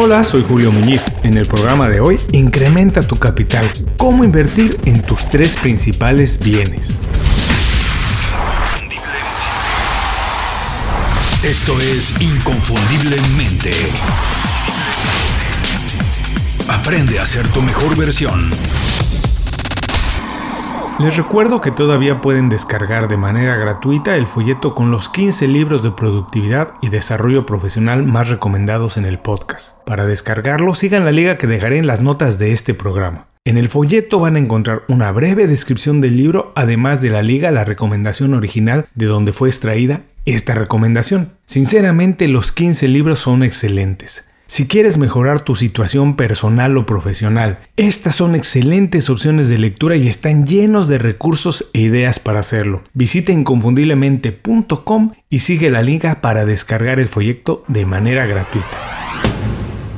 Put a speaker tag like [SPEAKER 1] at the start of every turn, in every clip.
[SPEAKER 1] Hola, soy Julio Muñiz. En el programa de hoy, incrementa tu capital. ¿Cómo invertir en tus tres principales bienes?
[SPEAKER 2] Esto es Inconfundiblemente. Aprende a ser tu mejor versión.
[SPEAKER 1] Les recuerdo que todavía pueden descargar de manera gratuita el folleto con los 15 libros de productividad y desarrollo profesional más recomendados en el podcast. Para descargarlo, sigan la liga que dejaré en las notas de este programa. En el folleto van a encontrar una breve descripción del libro, además de la liga, la recomendación original de donde fue extraída esta recomendación. Sinceramente, los 15 libros son excelentes. Si quieres mejorar tu situación personal o profesional, estas son excelentes opciones de lectura y están llenos de recursos e ideas para hacerlo. Visita inconfundiblemente.com y sigue la liga para descargar el folleto de manera gratuita.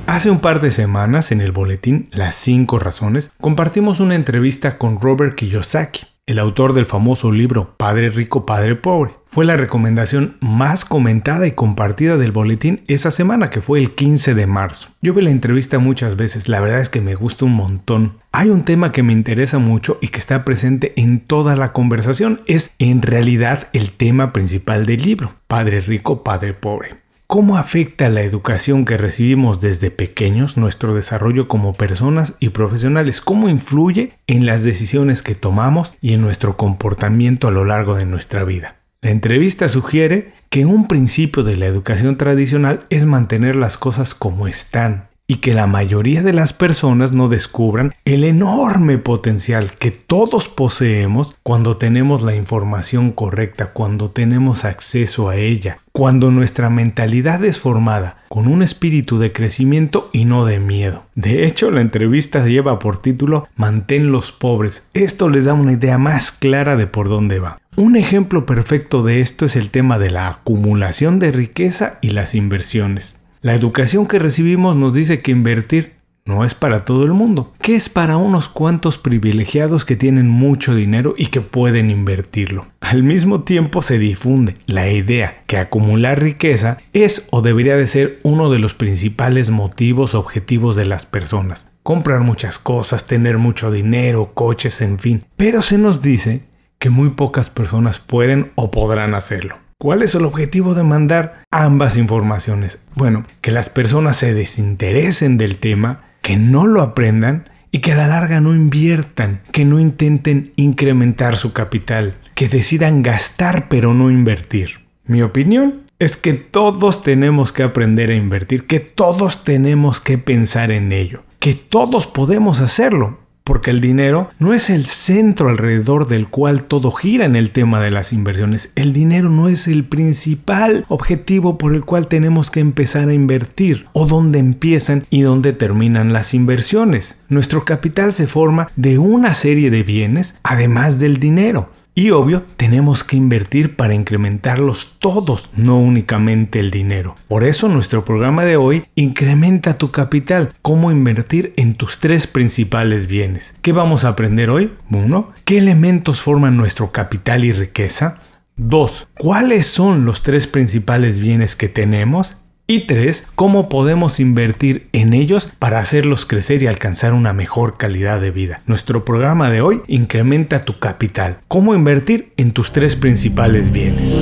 [SPEAKER 1] Hace un par de semanas en el boletín Las 5 razones compartimos una entrevista con Robert Kiyosaki, el autor del famoso libro Padre Rico, Padre Pobre. Fue la recomendación más comentada y compartida del boletín esa semana, que fue el 15 de marzo. Yo vi la entrevista muchas veces, la verdad es que me gusta un montón. Hay un tema que me interesa mucho y que está presente en toda la conversación. Es en realidad el tema principal del libro, Padre Rico, Padre Pobre. ¿Cómo afecta la educación que recibimos desde pequeños nuestro desarrollo como personas y profesionales? ¿Cómo influye en las decisiones que tomamos y en nuestro comportamiento a lo largo de nuestra vida? La entrevista sugiere que un principio de la educación tradicional es mantener las cosas como están, y que la mayoría de las personas no descubran el enorme potencial que todos poseemos cuando tenemos la información correcta, cuando tenemos acceso a ella, cuando nuestra mentalidad es formada con un espíritu de crecimiento y no de miedo. De hecho, la entrevista lleva por título Mantén los pobres. Esto les da una idea más clara de por dónde va. Un ejemplo perfecto de esto es el tema de la acumulación de riqueza y las inversiones. La educación que recibimos nos dice que invertir no es para todo el mundo, que es para unos cuantos privilegiados que tienen mucho dinero y que pueden invertirlo. Al mismo tiempo se difunde la idea que acumular riqueza es o debería de ser uno de los principales motivos objetivos de las personas. Comprar muchas cosas, tener mucho dinero, coches, en fin. Pero se nos dice que muy pocas personas pueden o podrán hacerlo. ¿Cuál es el objetivo de mandar ambas informaciones? Bueno, que las personas se desinteresen del tema, que no lo aprendan y que a la larga no inviertan, que no intenten incrementar su capital, que decidan gastar pero no invertir. Mi opinión es que todos tenemos que aprender a invertir, que todos tenemos que pensar en ello, que todos podemos hacerlo, porque el dinero no es el centro alrededor del cual todo gira en el tema de las inversiones. El dinero no es el principal objetivo por el cual tenemos que empezar a invertir o dónde empiezan y dónde terminan las inversiones. Nuestro capital se forma de una serie de bienes además del dinero. Y obvio, tenemos que invertir para incrementarlos todos, no únicamente el dinero. Por eso nuestro programa de hoy incrementa tu capital, cómo invertir en tus tres principales bienes. ¿Qué vamos a aprender hoy? Uno, ¿qué elementos forman nuestro capital y riqueza? 2. ¿Cuáles son los tres principales bienes que tenemos? Y tres, cómo podemos invertir en ellos para hacerlos crecer y alcanzar una mejor calidad de vida. Nuestro programa de hoy incrementa tu capital. Cómo invertir en tus tres principales bienes.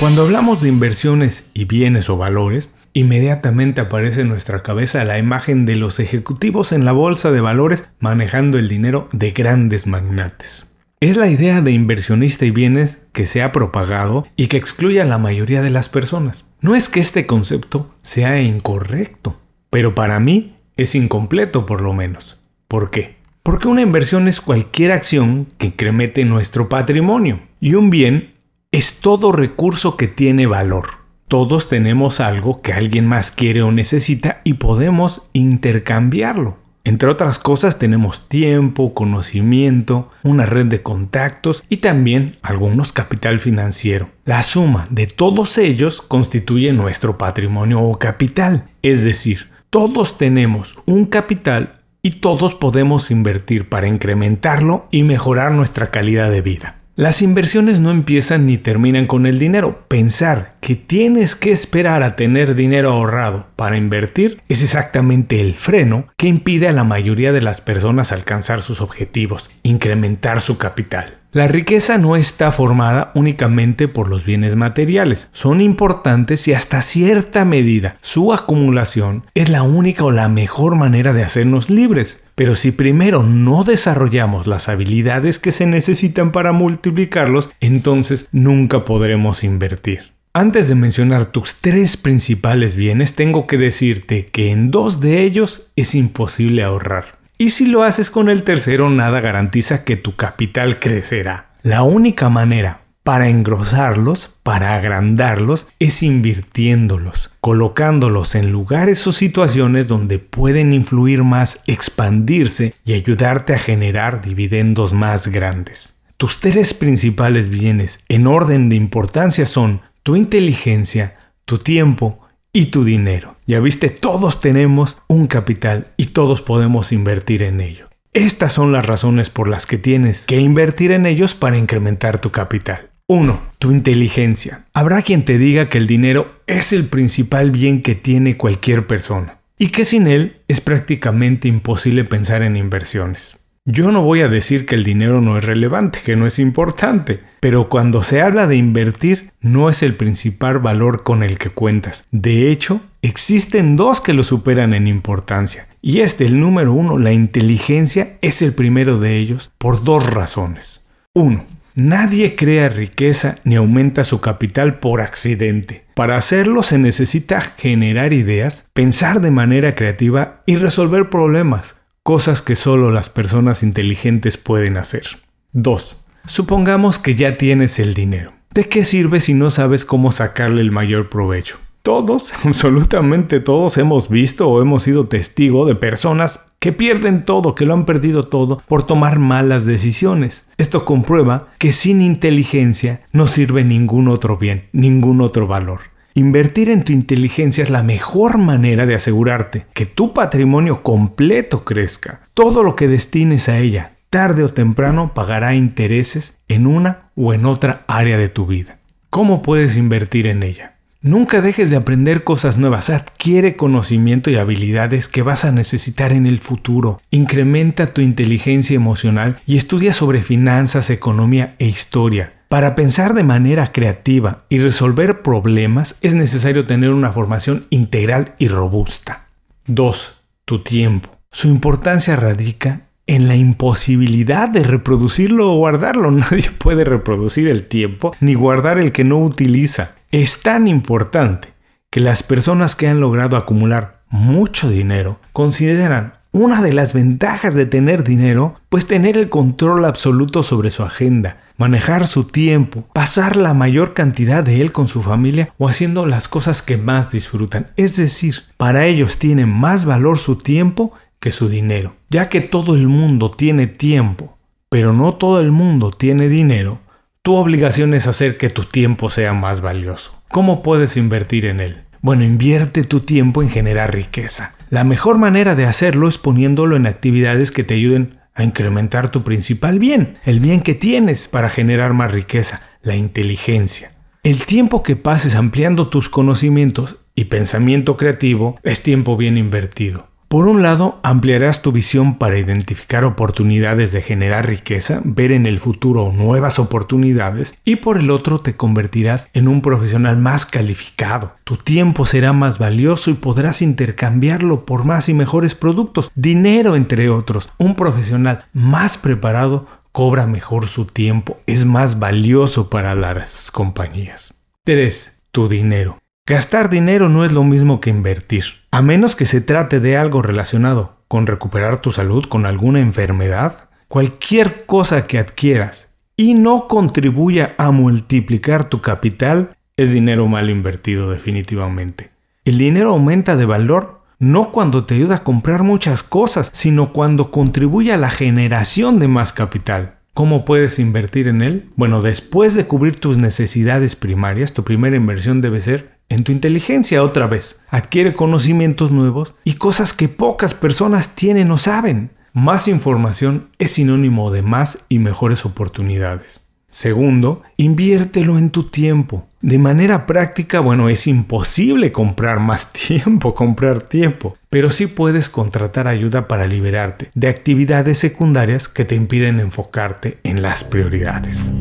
[SPEAKER 1] Cuando hablamos de inversiones y bienes o valores, Inmediatamente aparece en nuestra cabeza la imagen de los ejecutivos en la bolsa de valores manejando el dinero de grandes magnates. Es la idea de inversionista y bienes que se ha propagado y que excluye a la mayoría de las personas. No es que este concepto sea incorrecto, pero para mí es incompleto por lo menos. ¿Por qué? Porque una inversión es cualquier acción que incremente nuestro patrimonio y un bien es todo recurso que tiene valor. Todos tenemos algo que alguien más quiere o necesita y podemos intercambiarlo. Entre otras cosas tenemos tiempo, conocimiento, una red de contactos y también algunos capital financiero. La suma de todos ellos constituye nuestro patrimonio o capital, es decir, todos tenemos un capital y todos podemos invertir para incrementarlo y mejorar nuestra calidad de vida. Las inversiones no empiezan ni terminan con el dinero. Pensar que tienes que esperar a tener dinero ahorrado para invertir es exactamente el freno que impide a la mayoría de las personas alcanzar sus objetivos, incrementar su capital. La riqueza no está formada únicamente por los bienes materiales, son importantes y hasta cierta medida su acumulación es la única o la mejor manera de hacernos libres. Pero si primero no desarrollamos las habilidades que se necesitan para multiplicarlos, entonces nunca podremos invertir. Antes de mencionar tus tres principales bienes, tengo que decirte que en dos de ellos es imposible ahorrar. Y si lo haces con el tercero, nada garantiza que tu capital crecerá. La única manera para engrosarlos, para agrandarlos, es invirtiéndolos, colocándolos en lugares o situaciones donde pueden influir más, expandirse y ayudarte a generar dividendos más grandes. Tus tres principales bienes en orden de importancia son tu inteligencia, tu tiempo y tu dinero. Ya viste, todos tenemos un capital y todos podemos invertir en ello. Estas son las razones por las que tienes que invertir en ellos para incrementar tu capital. 1. Tu inteligencia. Habrá quien te diga que el dinero es el principal bien que tiene cualquier persona y que sin él es prácticamente imposible pensar en inversiones. Yo no voy a decir que el dinero no es relevante, que no es importante, pero cuando se habla de invertir no es el principal valor con el que cuentas. De hecho, existen dos que lo superan en importancia. Y este, el número uno, la inteligencia, es el primero de ellos por dos razones. Uno, Nadie crea riqueza ni aumenta su capital por accidente. Para hacerlo se necesita generar ideas, pensar de manera creativa y resolver problemas cosas que solo las personas inteligentes pueden hacer. 2. Supongamos que ya tienes el dinero. ¿De qué sirve si no sabes cómo sacarle el mayor provecho? Todos, absolutamente todos hemos visto o hemos sido testigo de personas que pierden todo, que lo han perdido todo por tomar malas decisiones. Esto comprueba que sin inteligencia no sirve ningún otro bien, ningún otro valor. Invertir en tu inteligencia es la mejor manera de asegurarte que tu patrimonio completo crezca. Todo lo que destines a ella, tarde o temprano, pagará intereses en una o en otra área de tu vida. ¿Cómo puedes invertir en ella? Nunca dejes de aprender cosas nuevas, adquiere conocimiento y habilidades que vas a necesitar en el futuro, incrementa tu inteligencia emocional y estudia sobre finanzas, economía e historia. Para pensar de manera creativa y resolver problemas es necesario tener una formación integral y robusta. 2. Tu tiempo. Su importancia radica en la imposibilidad de reproducirlo o guardarlo. Nadie puede reproducir el tiempo ni guardar el que no utiliza. Es tan importante que las personas que han logrado acumular mucho dinero consideran una de las ventajas de tener dinero, pues tener el control absoluto sobre su agenda, manejar su tiempo, pasar la mayor cantidad de él con su familia o haciendo las cosas que más disfrutan. Es decir, para ellos tiene más valor su tiempo que su dinero. Ya que todo el mundo tiene tiempo, pero no todo el mundo tiene dinero, tu obligación es hacer que tu tiempo sea más valioso. ¿Cómo puedes invertir en él? Bueno, invierte tu tiempo en generar riqueza. La mejor manera de hacerlo es poniéndolo en actividades que te ayuden a incrementar tu principal bien, el bien que tienes para generar más riqueza, la inteligencia. El tiempo que pases ampliando tus conocimientos y pensamiento creativo es tiempo bien invertido. Por un lado, ampliarás tu visión para identificar oportunidades de generar riqueza, ver en el futuro nuevas oportunidades y por el otro te convertirás en un profesional más calificado. Tu tiempo será más valioso y podrás intercambiarlo por más y mejores productos, dinero entre otros. Un profesional más preparado cobra mejor su tiempo, es más valioso para las compañías. 3. Tu dinero. Gastar dinero no es lo mismo que invertir, a menos que se trate de algo relacionado con recuperar tu salud, con alguna enfermedad. Cualquier cosa que adquieras y no contribuya a multiplicar tu capital es dinero mal invertido definitivamente. El dinero aumenta de valor no cuando te ayuda a comprar muchas cosas, sino cuando contribuye a la generación de más capital. ¿Cómo puedes invertir en él? Bueno, después de cubrir tus necesidades primarias, tu primera inversión debe ser en tu inteligencia otra vez. Adquiere conocimientos nuevos y cosas que pocas personas tienen o saben. Más información es sinónimo de más y mejores oportunidades. Segundo, inviértelo en tu tiempo. De manera práctica, bueno, es imposible comprar más tiempo, comprar tiempo, pero sí puedes contratar ayuda para liberarte de actividades secundarias que te impiden enfocarte en las prioridades.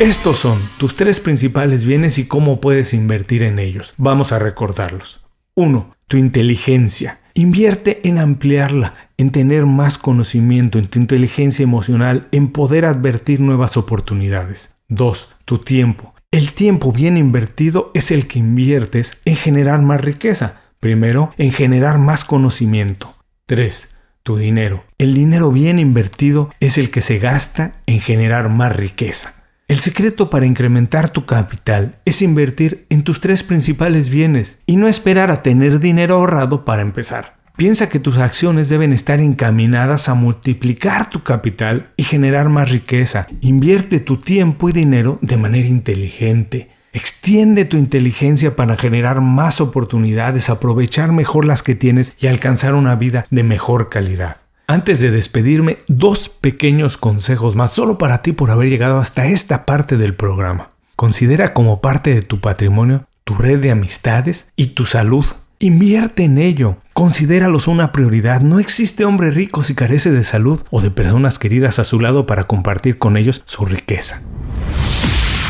[SPEAKER 1] Estos son tus tres principales bienes y cómo puedes invertir en ellos. Vamos a recordarlos. 1. Tu inteligencia. Invierte en ampliarla, en tener más conocimiento, en tu inteligencia emocional, en poder advertir nuevas oportunidades. 2. Tu tiempo. El tiempo bien invertido es el que inviertes en generar más riqueza. Primero, en generar más conocimiento. 3. Tu dinero. El dinero bien invertido es el que se gasta en generar más riqueza. El secreto para incrementar tu capital es invertir en tus tres principales bienes y no esperar a tener dinero ahorrado para empezar. Piensa que tus acciones deben estar encaminadas a multiplicar tu capital y generar más riqueza. Invierte tu tiempo y dinero de manera inteligente. Extiende tu inteligencia para generar más oportunidades, aprovechar mejor las que tienes y alcanzar una vida de mejor calidad. Antes de despedirme, dos pequeños consejos más solo para ti por haber llegado hasta esta parte del programa. Considera como parte de tu patrimonio tu red de amistades y tu salud. Invierte en ello. Considéralos una prioridad. No existe hombre rico si carece de salud o de personas queridas a su lado para compartir con ellos su riqueza.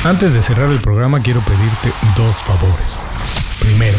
[SPEAKER 1] Antes de cerrar el programa quiero pedirte dos favores. Primero,